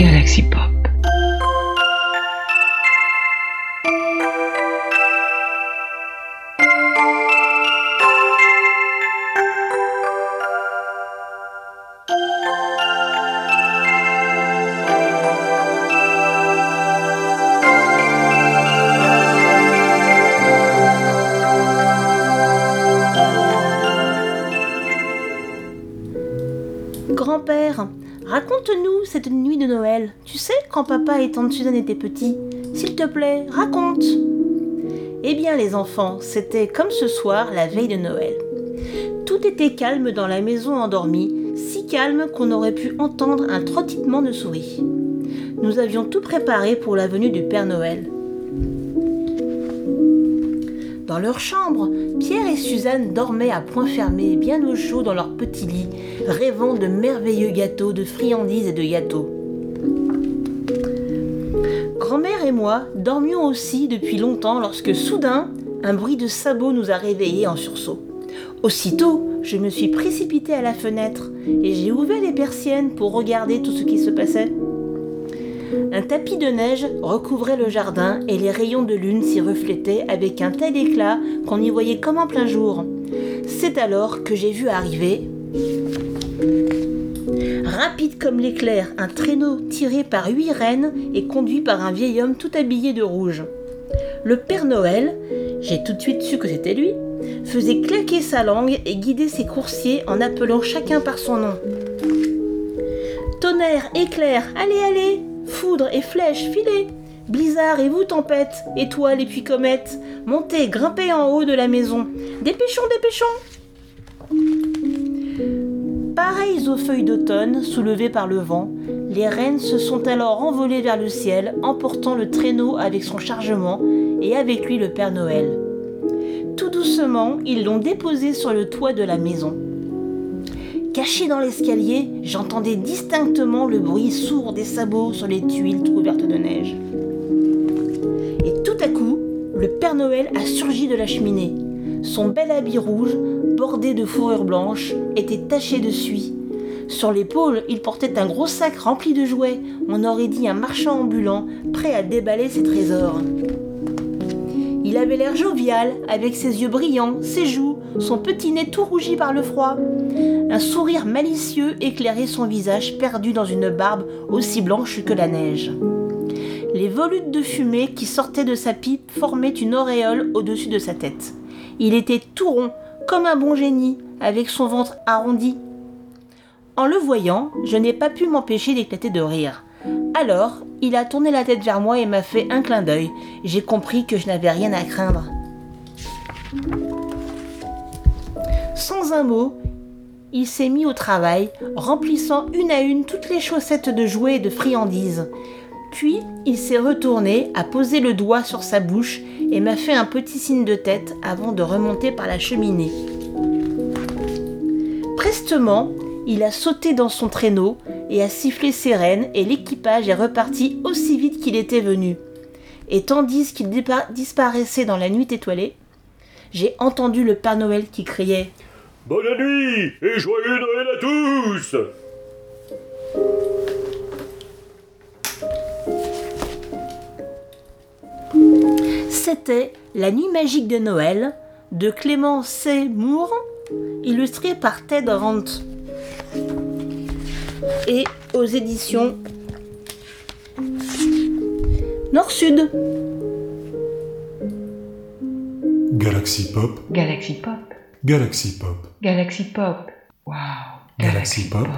Galaxy Pop. Grand-père, raconte-nous cette nuit de Noël. Tu sais, quand papa et tante Suzanne étaient petits. S'il te plaît, raconte. Eh bien, les enfants, c'était comme ce soir, la veille de Noël. Tout était calme dans la maison endormie, si calme qu'on aurait pu entendre un trottitement de souris. Nous avions tout préparé pour la venue du Père Noël. Dans leur chambre, Pierre et Suzanne dormaient à point fermé, bien au chaud dans leur petit lit, rêvant de merveilleux gâteaux, de friandises et de gâteaux. Grand-mère et moi dormions aussi depuis longtemps lorsque soudain, un bruit de sabots nous a réveillés en sursaut. Aussitôt, je me suis précipitée à la fenêtre et j'ai ouvert les persiennes pour regarder tout ce qui se passait. Un tapis de neige recouvrait le jardin et les rayons de lune s'y reflétaient avec un tel éclat qu'on y voyait comme en plein jour. C'est alors que j'ai vu arriver, rapide comme l'éclair, un traîneau tiré par huit rennes et conduit par un vieil homme tout habillé de rouge. Le Père Noël, j'ai tout de suite su que c'était lui, faisait claquer sa langue et guidait ses coursiers en appelant chacun par son nom. Tonnerre, éclair, allez, allez Foudre et flèche, filez Blizzard et vous, tempête, étoiles et puis comètes, montez, grimpez en haut de la maison. Dépêchons, dépêchons Pareilles aux feuilles d'automne soulevées par le vent, les rennes se sont alors envolées vers le ciel, emportant le traîneau avec son chargement et avec lui le Père Noël. Tout doucement, ils l'ont déposé sur le toit de la maison. Caché dans l'escalier, j'entendais distinctement le bruit sourd des sabots sur les tuiles couvertes de neige. Et tout à coup, le Père Noël a surgi de la cheminée. Son bel habit rouge, bordé de fourrure blanche, était taché de suie. Sur l'épaule, il portait un gros sac rempli de jouets. On aurait dit un marchand ambulant, prêt à déballer ses trésors. Il avait l'air jovial, avec ses yeux brillants, ses joues, son petit nez tout rougi par le froid. Un sourire malicieux éclairait son visage perdu dans une barbe aussi blanche que la neige. Les volutes de fumée qui sortaient de sa pipe formaient une auréole au-dessus de sa tête. Il était tout rond, comme un bon génie, avec son ventre arrondi. En le voyant, je n'ai pas pu m'empêcher d'éclater de rire. Alors, il a tourné la tête vers moi et m'a fait un clin d'œil. J'ai compris que je n'avais rien à craindre. Sans un mot, il s'est mis au travail, remplissant une à une toutes les chaussettes de jouets et de friandises. Puis, il s'est retourné, a posé le doigt sur sa bouche et m'a fait un petit signe de tête avant de remonter par la cheminée. Prestement, il a sauté dans son traîneau et a sifflé ses rênes et l'équipage est reparti aussi vite qu'il était venu. Et tandis qu'il disparaissait dans la nuit étoilée, j'ai entendu le Père Noël qui criait Bonne nuit et joyeux Noël à tous C'était La nuit magique de Noël de Clément C. Moore, illustré par Ted Rant. Et aux éditions Nord-Sud. Galaxy Pop, Galaxy Pop. Galaxy Pop, Galaxy Pop. Wow. Galaxy Pop.